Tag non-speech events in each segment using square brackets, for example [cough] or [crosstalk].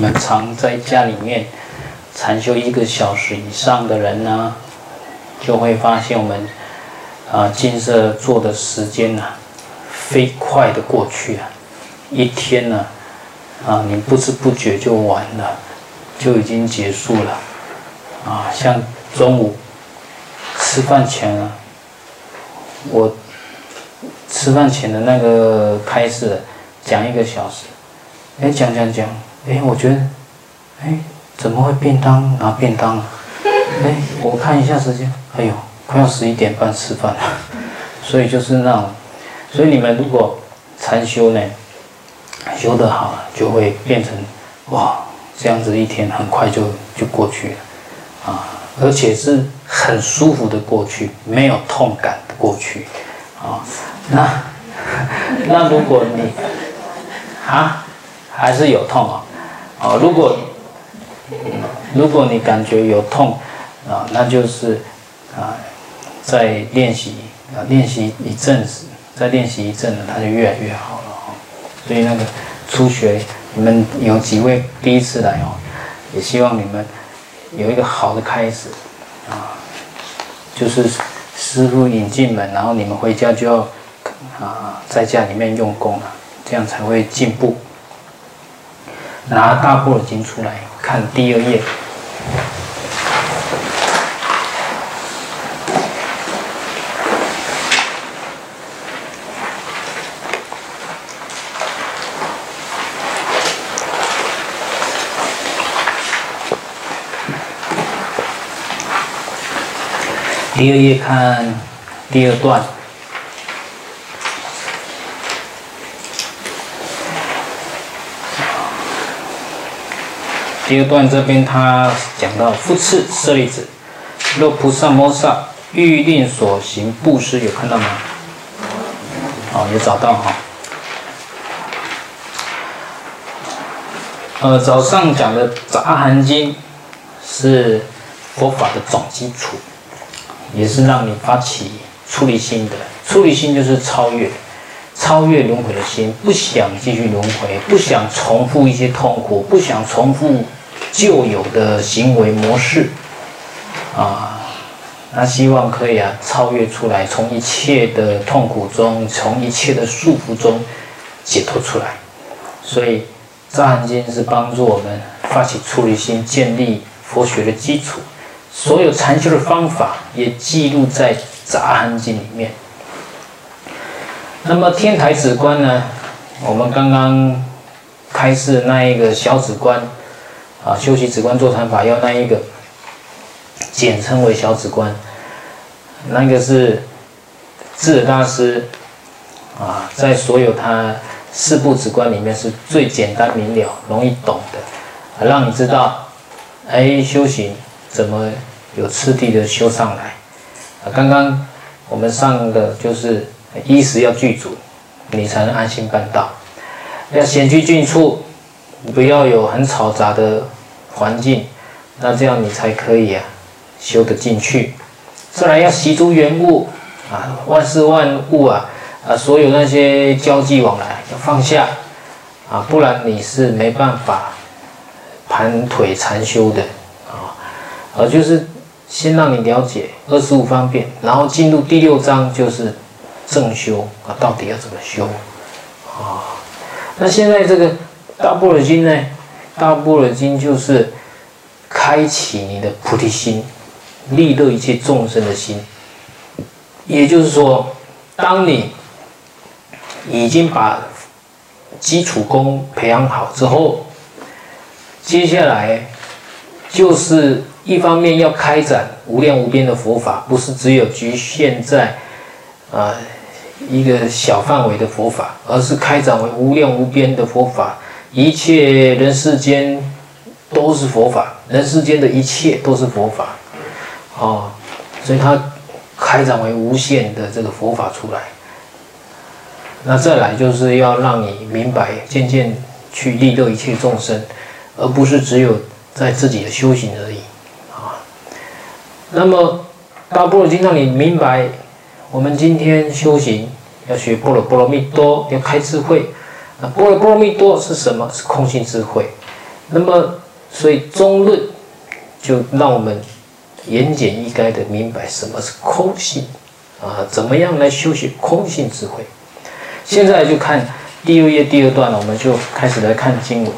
我们常在家里面禅修一个小时以上的人呢，就会发现我们啊，金色做的时间呢、啊，飞快的过去啊，一天呢，啊，你不知不觉就完了，就已经结束了，啊，像中午吃饭前啊，我吃饭前的那个开始讲一个小时，哎，讲讲讲。哎，我觉得，哎，怎么会便当拿便当啊？哎，我看一下时间，哎呦，快要十一点半吃饭了。所以就是那，所以你们如果禅修呢，修得好了，就会变成哇，这样子一天很快就就过去了，啊，而且是很舒服的过去，没有痛感的过去，啊，那 [laughs] 那如果你啊，还是有痛啊。啊，如果如果你感觉有痛啊，那就是啊，在练习啊，练习一阵子，再练习一阵子，它就越来越好了哈。所以那个初学，你们有几位第一次来哦，也希望你们有一个好的开始啊，就是师傅引进门，然后你们回家就要啊，在家里面用功了，这样才会进步。拿大般若经出来看第二页，第二页看第二段。第二段这边他讲到，复次舍利子，若菩萨摩萨欲令所行布施，有看到吗？哦，有找到哈。呃，早上讲的《杂含经》是佛法的总基础，也是让你发起出离心的。出离心就是超越，超越轮回的心，不想继续轮回，不想重复一些痛苦，不想重复。旧有的行为模式，啊，那希望可以啊超越出来，从一切的痛苦中，从一切的束缚中解脱出来。所以《杂含经》是帮助我们发起出离心，建立佛学的基础。所有禅修的方法也记录在《杂含经》里面。那么天台止观呢？我们刚刚开示那一个小止观。啊，修习止观坐禅法要那一个，简称为小止观，那个是智者大师啊，在所有他四部止观里面是最简单明了、容易懂的，啊让你知道，哎，修行怎么有次第的修上来。啊，刚刚我们上的就是衣食要具足，你才能安心办道，要险居近处。不要有很嘈杂的环境，那这样你才可以啊修得进去。自然要习诸缘物啊，万事万物啊啊，所有那些交际往来要放下啊，不然你是没办法盘腿禅修的啊。而就是先让你了解二十五方便，然后进入第六章就是正修啊，到底要怎么修啊？那现在这个。大般若经呢？大般若经就是开启你的菩提心，利乐一切众生的心。也就是说，当你已经把基础功培养好之后，接下来就是一方面要开展无量无边的佛法，不是只有局限在啊一个小范围的佛法，而是开展为无量无边的佛法。一切人世间都是佛法，人世间的一切都是佛法，哦，所以它开展为无限的这个佛法出来。那再来就是要让你明白，渐渐去利乐一切众生，而不是只有在自己的修行而已啊。那么大波罗经让你明白，我们今天修行要学波若波罗蜜多，要开智慧。那般若波罗蜜多是什么？是空性智慧。那么，所以中论就让我们言简意赅的明白什么是空性啊，怎么样来修习空性智慧。现在就看第六页第二段了，我们就开始来看经文。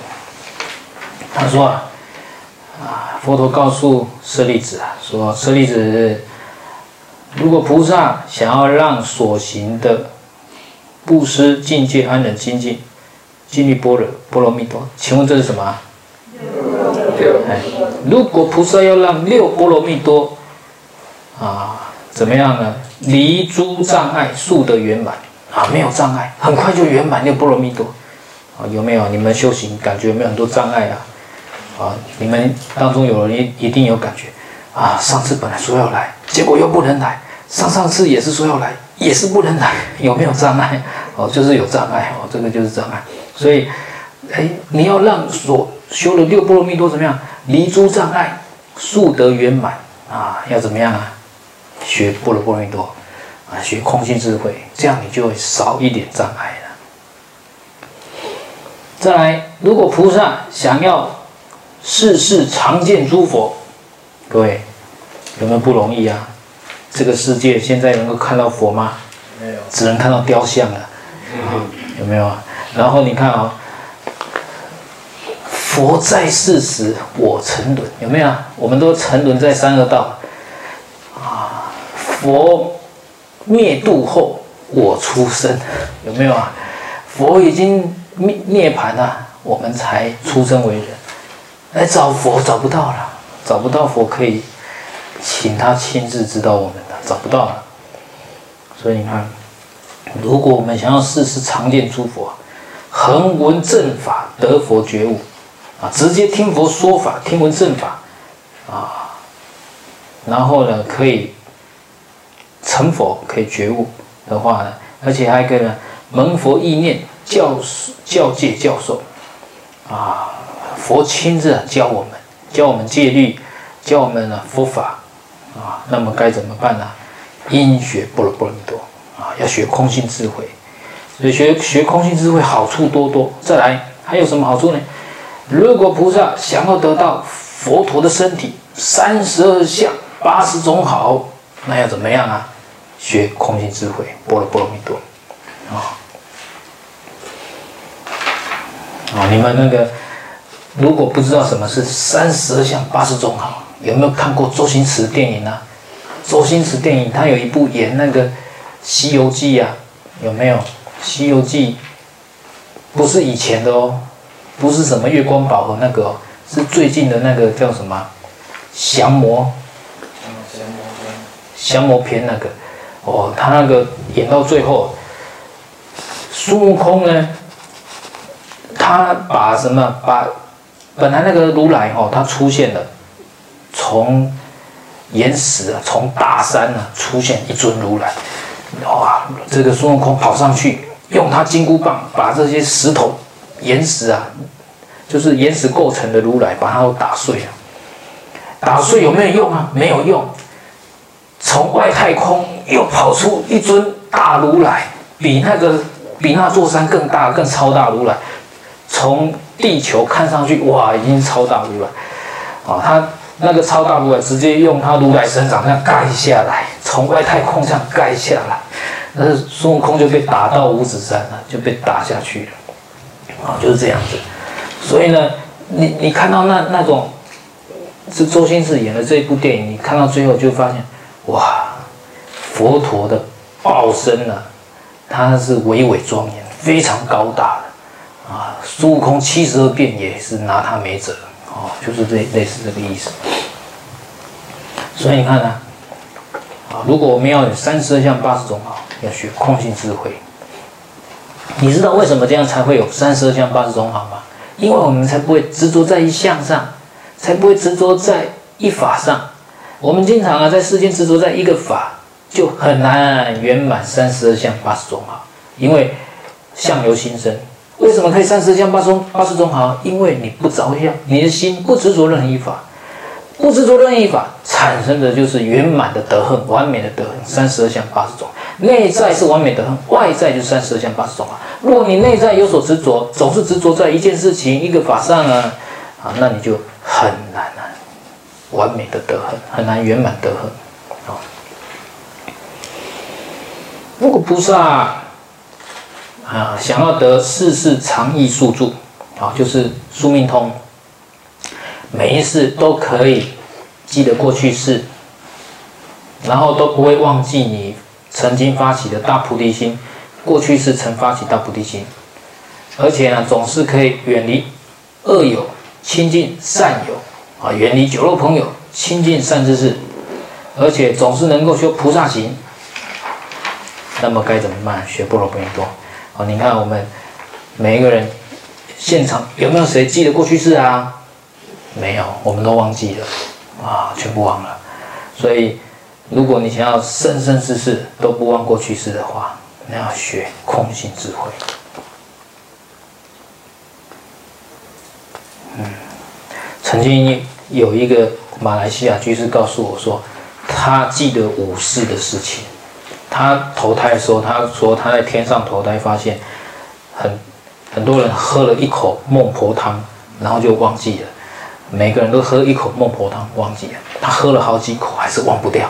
他说啊，啊，佛陀告诉舍利子啊，说舍利子，如果菩萨想要让所行的布施、境界、安忍、精进、经历般若、波罗蜜多，请问这是什么？六。哎，如果菩萨要让六波罗蜜多啊，怎么样呢？离诸障碍，速得圆满啊，没有障碍，很快就圆满六波罗蜜多啊，有没有？你们修行感觉有没有很多障碍啊？啊，你们当中有人一一定有感觉啊！上次本来说要来，结果又不能来；上上次也是说要来，也是不能来，有没有障碍？哦，就是有障碍哦，这个就是障碍。所以，哎，你要让所修的六波罗蜜多怎么样？离诸障碍，速得圆满啊！要怎么样啊？学波罗波罗蜜多啊，学空性智慧，这样你就会少一点障碍了。再来，如果菩萨想要世世常见诸佛，各位有没有不容易啊？这个世界现在能够看到佛吗？没有，只能看到雕像了。嗯、[laughs] 有没有啊？然后你看啊，佛在世时我沉沦，有没有啊？我们都沉沦在三恶道啊。佛灭度后我出生，有没有啊？佛已经灭涅盘了，我们才出生为人。来找佛找不到了，找不到佛可以请他亲自指导我们的，找不到了。所以你看，如果我们想要世世常见诸佛，恒闻正法得佛觉悟，啊，直接听佛说法，听闻正法，啊，然后呢可以成佛，可以觉悟的话呢，而且还可以呢蒙佛意念教教诫教授，啊。佛亲自教我们，教我们戒律，教我们呢佛法，啊，那么该怎么办呢？应学般若波罗蜜多啊，要学空性智慧，所以学学空性智慧好处多多。再来还有什么好处呢？如果菩萨想要得到佛陀的身体三十二相八十种好，那要怎么样啊？学空性智慧般若波罗蜜多啊啊！你们那个。如果不知道什么是三十二相八十种好，有没有看过周星驰电影呢、周星驰电影他有一部演那个《西游记》啊，有没有？《西游记》不是以前的哦，不是什么月光宝盒那个、哦，是最近的那个叫什么？降魔。降魔篇。降魔篇那个，哦，他那个演到最后，孙悟空呢，他把什么把。本来那个如来哦，他出现了，从岩石啊，从大山啊出现一尊如来，哇！这个孙悟空跑上去，用他金箍棒把这些石头、岩石啊，就是岩石构成的如来，把它都打碎了。打碎有没有用啊？没有用。从外太空又跑出一尊大如来，比那个比那座山更大、更超大如来，从。地球看上去哇，已经超大如来，啊，他那个超大如来直接用他如来神掌这样盖下来，从外太空这样盖下来，那孙悟空就被打到五指山了，就被打下去了，啊，就是这样子。所以呢，你你看到那那种是周星驰演的这一部电影，你看到最后就发现，哇，佛陀的报身呢，他是巍巍庄严，非常高大的。啊，孙悟空七十二变也是拿他没辙，哦，就是这类似这个意思。所以你看呢，啊如果我们要有三十二相八十种好，要学空性智慧。你知道为什么这样才会有三十二相八十种好吗？因为我们才不会执着在一相上，才不会执着在一法上。我们经常啊，在世间执着在一个法，就很难圆满三十二相八十种好，因为相由心生。为什么可以三十二相八十八十种好？因为你不着相，你的心不执着任何一法，不执着任意法，产生的就是圆满的德恨，完美的德恨，三十二相八十种。内在是完美德行，外在就是三十二相八十种啊。如果你内在有所执着，总是执着在一件事情、一个法上啊，啊，那你就很难啊，完美的得恨，很难圆满得恒啊。如果菩萨啊想要得世世长益宿住啊，就是宿命通，每一世都可以记得过去式，然后都不会忘记你曾经发起的大菩提心，过去式曾发起大菩提心，而且呢，总是可以远离恶友。亲近善友啊，远离酒肉朋友，亲近善知识，而且总是能够修菩萨行。那么该怎么办？学波罗蜜多啊！你看我们每一个人现场有没有谁记得过去式啊？没有，我们都忘记了啊，全部忘了。所以，如果你想要生生世世都不忘过去式的话，那要学空性智慧。嗯，曾经有一个马来西亚居士告诉我说，他记得五世的事情。他投胎的时候，他说他在天上投胎，发现很很多人喝了一口孟婆汤，然后就忘记了。每个人都喝一口孟婆汤，忘记了。他喝了好几口，还是忘不掉。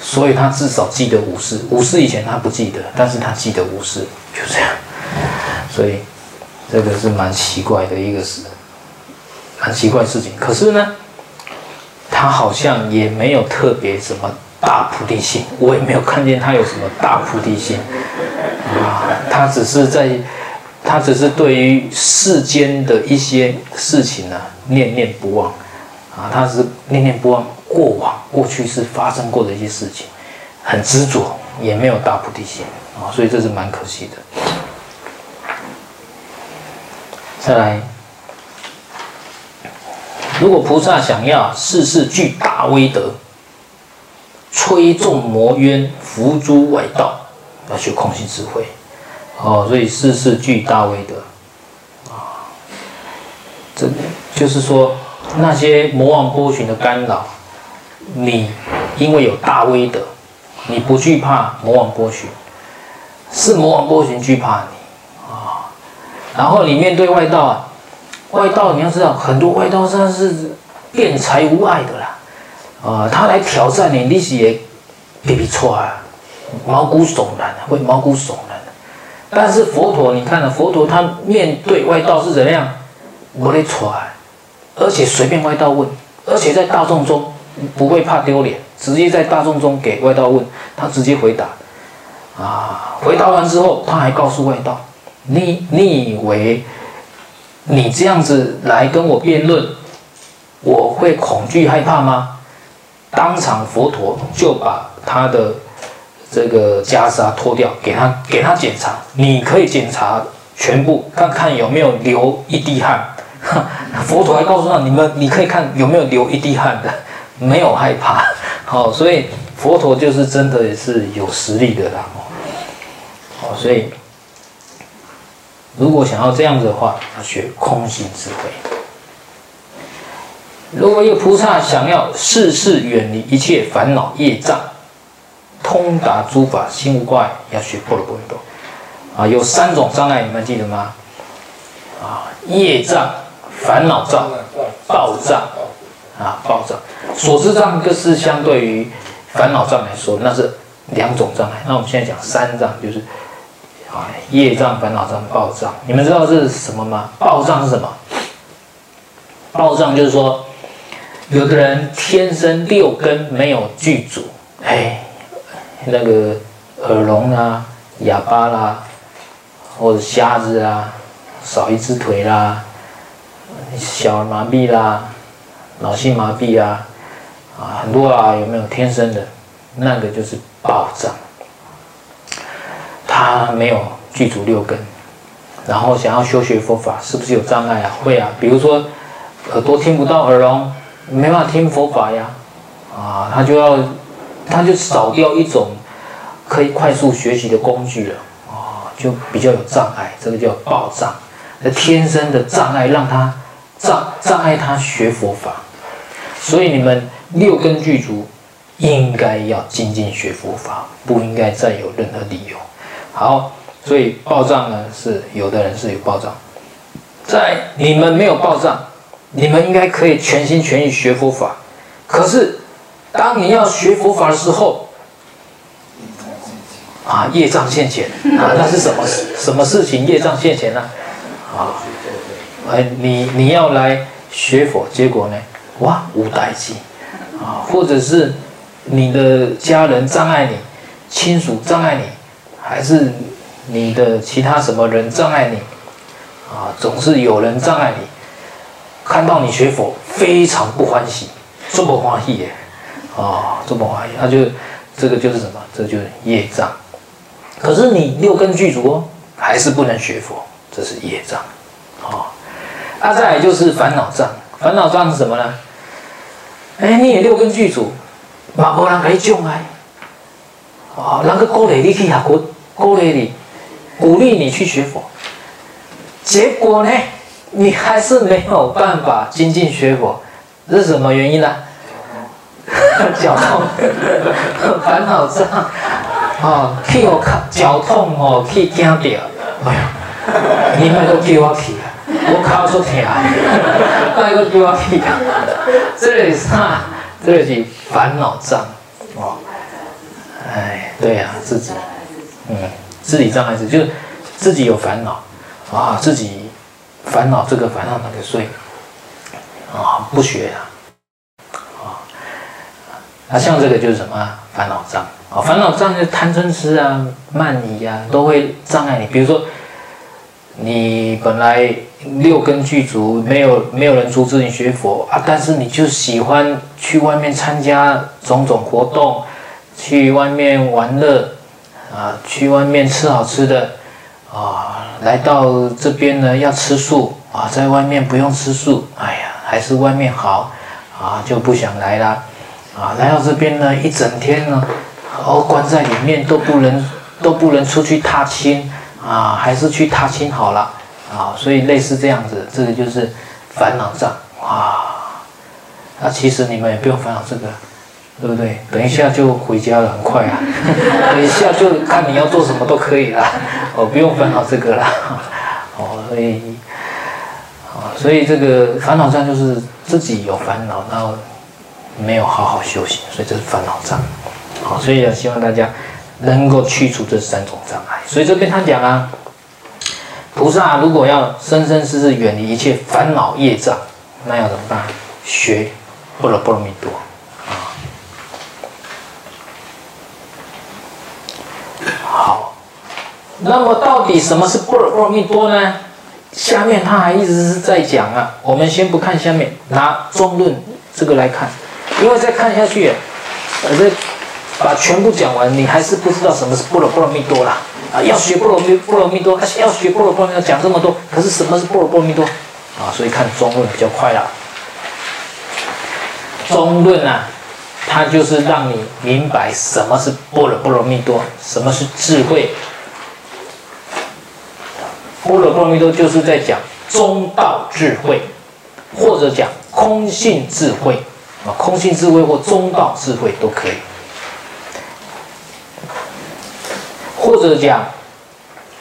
所以他至少记得五世。五世以前他不记得，但是他记得五世，就这样。所以这个是蛮奇怪的一个事。蛮奇怪的事情，可是呢，他好像也没有特别什么大菩提心，我也没有看见他有什么大菩提心啊，他只是在，他只是对于世间的一些事情呢，念念不忘啊，他是念念不忘过往过去是发生过的一些事情，很执着，也没有大菩提心啊，所以这是蛮可惜的。再来。如果菩萨想要世世具大威德，摧众魔冤，伏诸外道，要学空性智慧，哦，所以事事具大威德，啊，这就是说那些魔王波旬的干扰，你因为有大威德，你不惧怕魔王波旬，是魔王波旬惧怕你啊，然后你面对外道啊。外道，你要知道，很多外道他是辩才无碍的啦，啊，他来挑战你，你是也皮皮剉啊，毛骨悚然，会毛骨悚然。但是佛陀，你看了佛陀，他面对外道是怎么样？我得剉，而且随便外道问，而且在大众中不会怕丢脸，直接在大众中给外道问，他直接回答。啊，回答完之后，他还告诉外道，你你以为？你这样子来跟我辩论，我会恐惧害怕吗？当场佛陀就把他的这个袈裟脱掉，给他给他检查。你可以检查全部，看看有没有流一滴汗。佛陀还告诉他，你们你可以看有没有流一滴汗的，没有害怕。好，所以佛陀就是真的也是有实力的啦。好，所以。如果想要这样子的话，要学空性智慧。如果一个菩萨想要世世远离一切烦恼业障，通达诸法心无挂碍，要学般若波罗多。啊，有三种障碍，你们记得吗？啊，业障、烦恼障、报障。啊，报障。所知障就是相对于烦恼障来说，那是两种障碍。那我们现在讲三障，就是。啊，业障、烦恼障、报障，你们知道这是什么吗？报障是什么？报障就是说，有的人天生六根没有具足，哎，那个耳聋啊、哑巴啦，或者瞎子啊，少一只腿啦，小儿麻痹啦，脑性麻痹啊，啊，很多啊，有没有天生的？那个就是暴障。他没有具足六根，然后想要修学佛法，是不是有障碍啊？会啊，比如说耳朵听不到，耳聋，没办法听佛法呀，啊，他就要，他就少掉一种可以快速学习的工具了，啊，就比较有障碍，这个叫报障，那天生的障碍让他障障碍他学佛法，所以你们六根具足，应该要精进学佛法，不应该再有任何理由。好，所以报障呢，是有的人是有报障，在你们没有报障，你们应该可以全心全意学佛法。可是，当你要学佛法的时候，啊，业障现前啊，[laughs] 那是什么什么事情？业障现前呢？啊，哎，你你要来学佛，结果呢？哇，无代机啊，或者是你的家人障碍你，亲属障碍你，还是你的其他什么人障碍你？啊，总是有人障碍你，看到你学佛非常不欢喜，这么欢喜耶，啊，这么怀疑，那就这个就是什么？这就是业障。可是你六根具足哦，还是不能学佛，这是业障。啊，啊，再来就是烦恼障，烦恼障是什么呢？哎，你也六根具足，嘛无人给你障碍，啊，人个鼓励你去学佛，鼓励你，鼓励你去学佛。结果呢，你还是没有办法精进学佛，这是什么原因呢？[laughs] 脚痛，[laughs] 烦恼障，啊，去我靠脚痛哦，去惊到，哎呀，你们都叫我去啊，我靠出疼，那个叫我去啊，这是啥？这是烦恼障，哦，哎，对呀、啊，自己，嗯，自己障碍是就是自己有烦恼。啊，自己烦恼这个烦恼那个，所以啊不学啊，啊，那像这个就是什么烦恼障啊？烦恼障就是贪嗔痴啊、慢疑啊，都会障碍你。比如说，你本来六根具足，没有没有人阻止你学佛啊，但是你就喜欢去外面参加种种活动，去外面玩乐啊，去外面吃好吃的啊。来到这边呢，要吃素啊，在外面不用吃素，哎呀，还是外面好啊，就不想来啦。啊。来到这边呢，一整天呢，哦，关在里面都不能都不能出去踏青啊，还是去踏青好了啊。所以类似这样子，这个就是烦恼障啊。那其实你们也不用烦恼这个。对不对？等一下就回家了，很快啊！[laughs] 等一下就看你要做什么都可以了，哦，不用烦恼这个了，[laughs] 哦，所以，啊，所以这个烦恼障就是自己有烦恼，然后没有好好修行，所以这是烦恼障。好，所以也希望大家能够去除这三种障碍。所以这边他讲啊，菩萨如果要生生世世远离一切烦恼业障，那要怎么办？学般若波罗蜜多。好那么到底什么是般若波罗蜜多呢？下面他还一直是在讲啊。我们先不看下面，拿中论这个来看，因为再看下去，反正把全部讲完，你还是不知道什么是波罗波罗蜜多啦。啊，要学波罗蜜波罗蜜多，还是要学波罗波罗蜜多，讲这么多，可是什么是波罗波罗蜜多啊？所以看中论比较快啦。中论啊，它就是让你明白什么是波罗波罗蜜多，什么是智慧。波罗波罗蜜多就是在讲中道智慧，或者讲空性智慧啊，空性智慧或中道智慧都可以，或者讲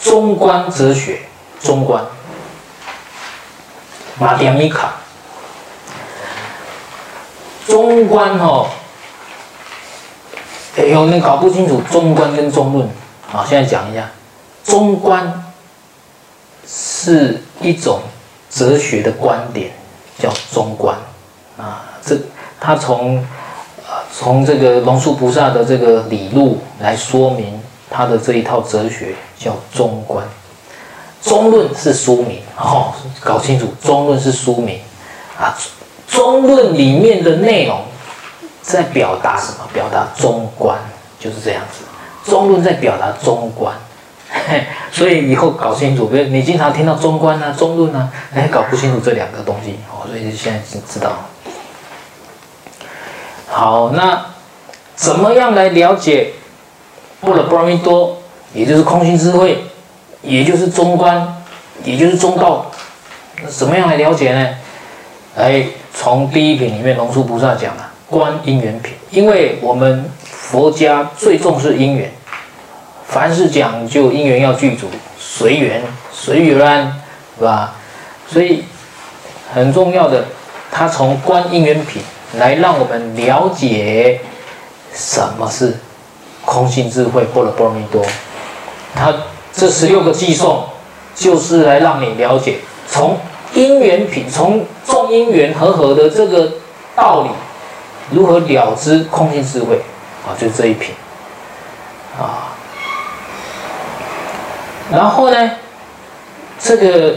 中观哲学，中观马丁米卡，中观哦，哎呦，你搞不清楚中观跟中论啊，现在讲一下中观。是一种哲学的观点，叫中观啊。这他从啊从这个龙树菩萨的这个理路来说明他的这一套哲学，叫中观。中论是书名哦，搞清楚，中论是书名啊。中论里面的内容在表达什么？表达中观，就是这样子。中论在表达中观。[laughs] 所以以后搞清楚，比如你经常听到中观啊、中论啊，哎，搞不清楚这两个东西哦。所以现在知道。好，那怎么样来了解般若波罗蜜多，也就是空性智慧，也就是中观，也就是中道？怎么样来了解呢？哎，从第一品里面龙树菩萨讲了观因缘品，因为我们佛家最重视因缘。凡是讲究因缘要具足，随缘随缘，是吧？所以很重要的他从观因缘品来让我们了解什么是空性智慧般若波罗蜜多。他这十六个偈颂就是来让你了解从因缘品，从众因缘和合的这个道理，如何了知空性智慧啊，就这一品啊。然后呢，这个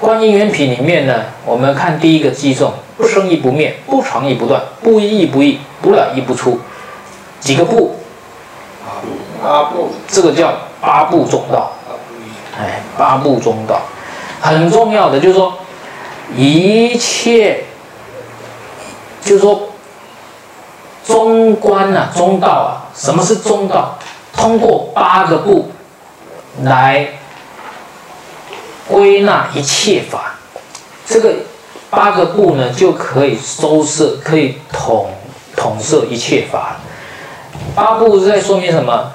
观因缘品里面呢，我们看第一个偈颂：不生亦不灭，不常亦不断，不一亦不异，不了亦不出。几个不？八部。这个叫八部中道。哎，八部中道，很重要的就是说，一切，就是说，中观啊，中道啊，什么是中道？通过八个部。来归纳一切法，这个八个部呢，就可以收摄，可以统统摄一切法。八部是在说明什么？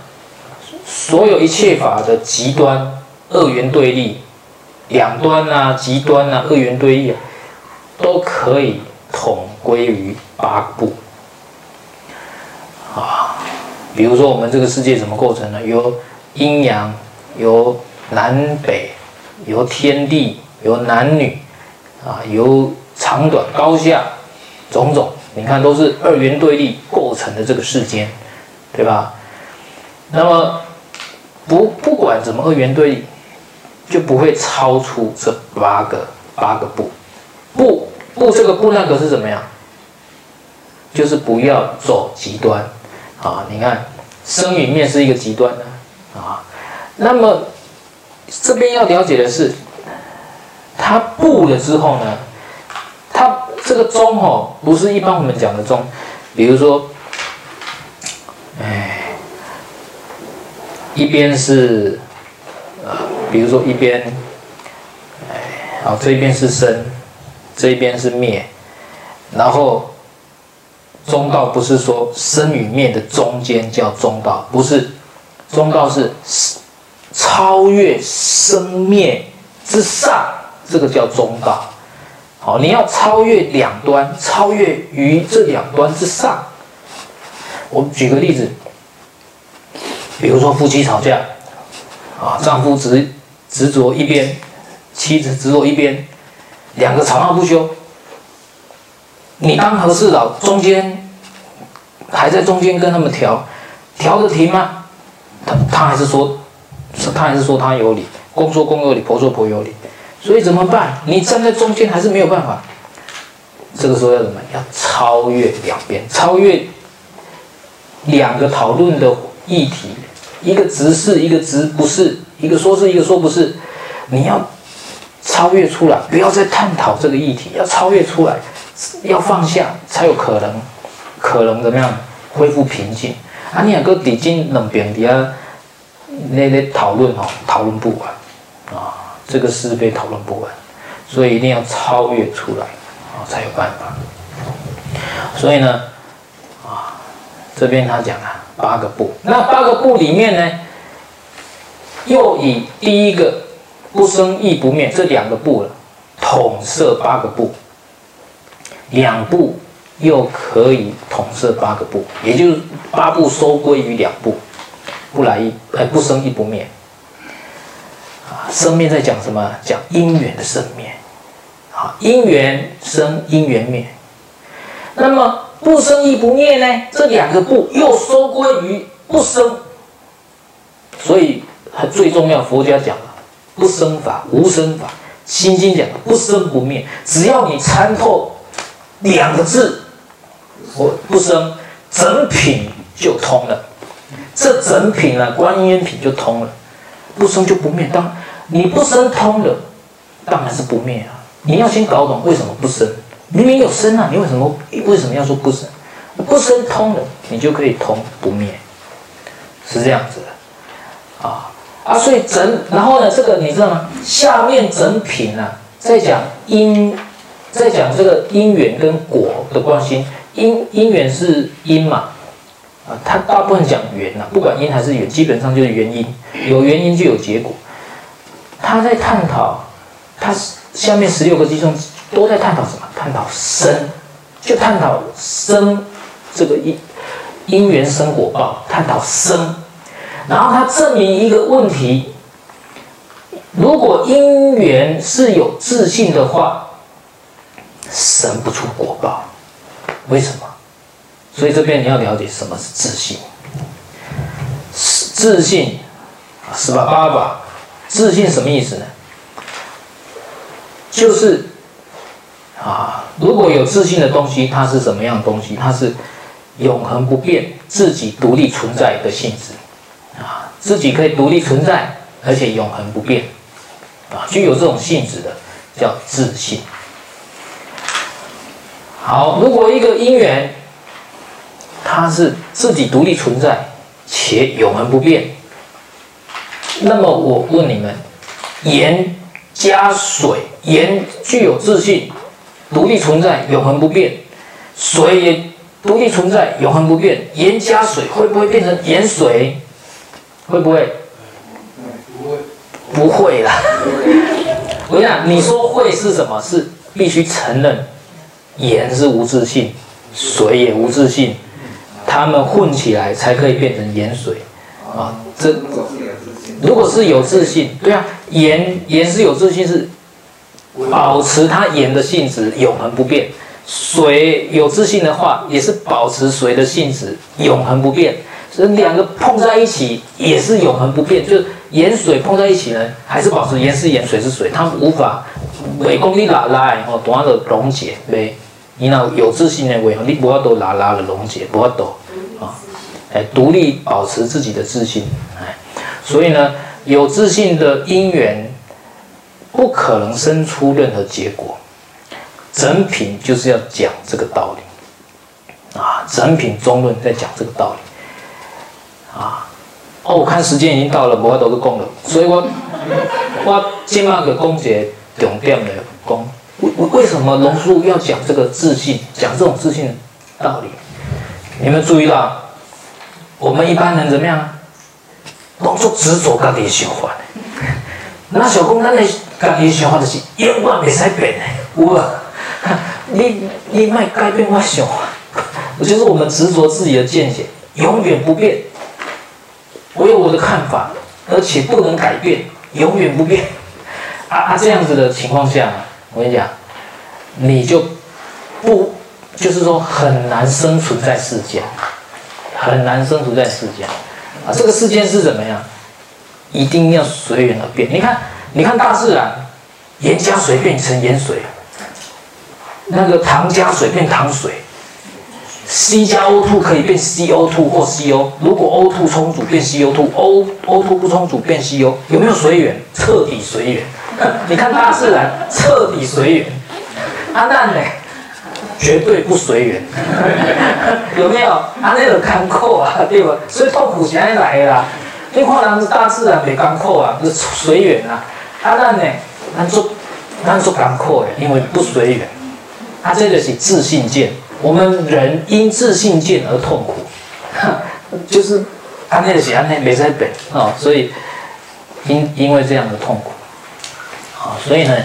所有一切法的极端、二元对立、两端啊、极端啊、二元对立啊，都可以统归于八部。啊，比如说我们这个世界怎么构成呢？由阴阳。由南北，由天地，由男女，啊，由长短高下，种种，你看都是二元对立构成的这个世间，对吧？那么不不管怎么二元对立，就不会超出这八个八个不，不不这个不那个是怎么样？就是不要走极端，啊，你看生与灭是一个极端的，啊。那么这边要了解的是，它不了之后呢，它这个中哦，不是一般我们讲的中，比如说，哎，一边是，呃，比如说一边，哎，好，这一边是生，这一边是灭，然后中道不是说生与灭的中间叫中道，不是，中道是。超越生灭之上，这个叫中道。好，你要超越两端，超越于这两端之上。我们举个例子，比如说夫妻吵架，啊，丈夫执执着一边，妻子执着一边，两个吵闹不休。你当和事佬，中间还在中间跟他们调，调得停吗？他他还是说。他还是说他有理，公说公有理，婆说婆有理，所以怎么办？你站在中间还是没有办法。这个时候要怎么？要超越两边，超越两个讨论的议题，一个直是，一个直不是，一个说是，一个说不是。你要超越出来，不要再探讨这个议题，要超越出来，要放下，才有可能，可能怎么样恢复平静。啊，你两个底金两边底下。那那讨论哦，讨论不完，这个是非讨论不完，所以一定要超越出来啊，才有办法。所以呢，啊，这边他讲啊，八个部，那八个部里面呢，又以第一个不生亦不灭这两个部了，统摄八个部，两部又可以统摄八个部，也就是八部收归于两部。不来一，哎，不生亦不灭。啊，生灭在讲什么？讲因缘的生灭。啊，因缘生，因缘灭。那么不生亦不灭呢？这两个不又收归于不生。所以最重要，佛家讲不生法、无生法。心经讲不生不灭。只要你参透两个字，我不生，整品就通了。这整品呢，观音品就通了，不生就不灭。当你不生通了，当然是不灭啊。你要先搞懂为什么不生，明明有生啊，你为什么为什么要说不生？不生通了，你就可以通不灭，是这样子的啊啊。所以整，然后呢，这个你知道吗？下面整品呢，在讲因，在讲这个因缘跟果的关系。因因缘是因嘛。啊，他大部分讲缘呐，不管因还是缘，基本上就是原因，有原因就有结果。他在探讨，他下面十六个偈颂都在探讨什么？探讨生，就探讨生这个因因缘生果报，探讨生。然后他证明一个问题：如果因缘是有自信的话，生不出果报，为什么？所以这边你要了解什么是自信。自性，十八八吧，自信什么意思呢？就是啊，如果有自信的东西，它是什么样的东西？它是永恒不变、自己独立存在的性质啊，自己可以独立存在，而且永恒不变啊，具有这种性质的叫自信。好，如果一个因缘，它是自己独立存在且永恒不变，那么我问你们，盐加水，盐具有自信，独立存在，永恒不变；水也独立存在，永恒不变。盐加水会不会变成盐水？会不会？不会，不会啦。我跟你讲，你说会是什么？是必须承认，盐是无自信，水也无自信，它们混起来才可以变成盐水啊。这如果是有自信，对啊，盐盐是有自信，是保持它盐的性质永恒不变。水有自信的话，也是保持水的性质永恒不变。所以两个碰在一起也是永恒不变，就是盐水碰在一起呢，还是保持盐是盐，水是水，它无法为功力拉拉哦，多的溶解呗。你那有自信的为你不要都拉拉的溶解，不要都啊，哎，独立保持自己的自信，哎。所以呢，有自信的因缘不可能生出任何结果。整品就是要讲这个道理啊，整品中论在讲这个道理啊。哦，我看时间已经到了，我都是讲了，所以我我今晚的讲解重点的讲，为为什么龙叔要讲这个自信，讲这种自信道理？你们注意到，我们一般人怎么样？当作执着家己想法，那小公咱的家己想法就是永远袂使变的，有无？你你卖改变我想法，就是我们执着自己的见解，永远不变。我有我的看法，而且不能改变，永远不变。啊啊，这样子的情况下，我跟你讲，你就不就是说很难生存在世间，很难生存在世间。啊，这个世间是怎么样？一定要随缘而变。你看，你看大自然，盐加水变成盐水，那个糖加水变糖水，C 加 O2 可以变 CO2 或 CO。如果 O2 充足变 CO2，O O2 不充足变 CO，有没有随缘？彻底随缘。[laughs] 你看大自然彻底随缘，阿难呢？绝对不随缘，[laughs] 有没有？啊，那个艰苦啊，对吧？所以痛苦是安来的啦。你看人是大自然没艰苦啊，是随缘啊。阿难呢，咱做咱做艰苦的，因为不随缘。啊，这个是自信见，我们人因自信见而痛苦，[laughs] 就是安那个是安那没在本啊，所以因因为这样的痛苦，啊，所以呢，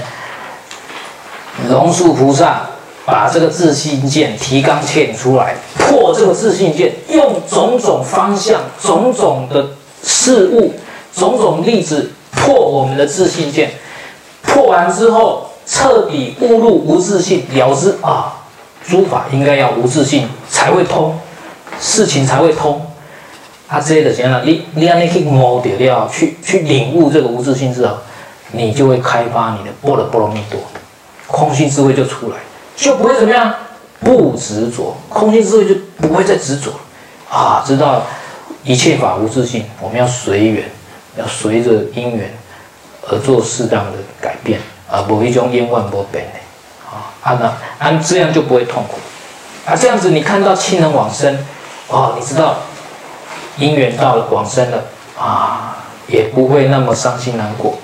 龙树菩萨。把这个自性见提纲挈出来，破这个自性见，用种种方向、种种的事物、种种例子破我们的自性见。破完之后，彻底误入无自性，了之啊，诸法应该要无自性才会通，事情才会通。啊，这些的怎样？你你要你去摸掉掉，去去领悟这个无自性之后，你就会开发你的般若波罗蜜多，空性智慧就出来。就不会怎么样，不执着，空性智慧就不会再执着啊！知道一切法无自性，我们要随缘，要随着因缘而做适当的改变，而不一种因万不变的啊！按那按这样就不会痛苦啊！这样子你看到亲人往生，哦，你知道因缘到了往生了啊，也不会那么伤心难过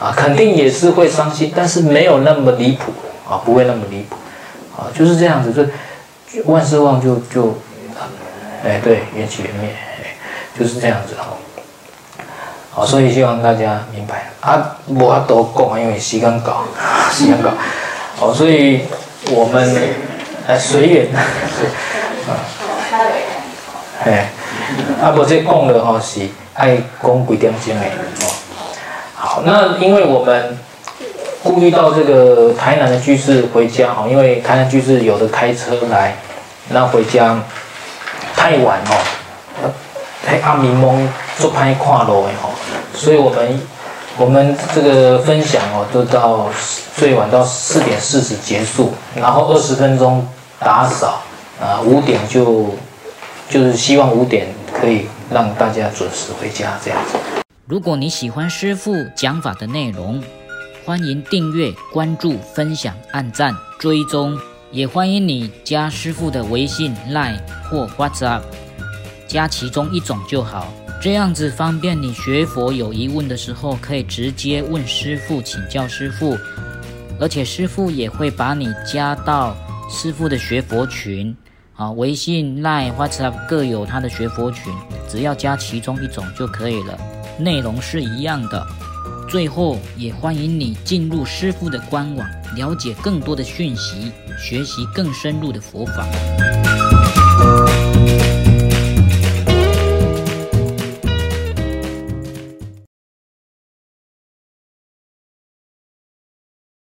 啊，肯定也是会伤心，但是没有那么离谱啊，不会那么离谱。啊，就是这样子，就万事旺就就，哎，对，缘起缘灭，就是这样子哈。好，所以希望大家明白啊，我都讲，因为时间到，[laughs] 时间搞，好，所以我们呃随缘，[laughs] 啊，哎，啊不这讲的吼是爱讲几点钟的哦。好，那因为我们顾虑到这个台南的居士回家哈，因为台南居士有的开车来，那回家太晚哦，太暗迷蒙，做歹看路的吼，所以我们我们这个分享哦，都到最晚到四点四十结束，然后二十分钟打扫啊，五点就就是希望五点可以让大家准时回家这样子。如果你喜欢师父讲法的内容，欢迎订阅、关注、分享、按赞、追踪，也欢迎你加师父的微信、Line 或 WhatsApp，加其中一种就好，这样子方便你学佛有疑问的时候可以直接问师父请教师父，而且师父也会把你加到师父的学佛群，啊，微信、Line、WhatsApp 各有他的学佛群，只要加其中一种就可以了。内容是一样的，最后也欢迎你进入师傅的官网，了解更多的讯息，学习更深入的佛法。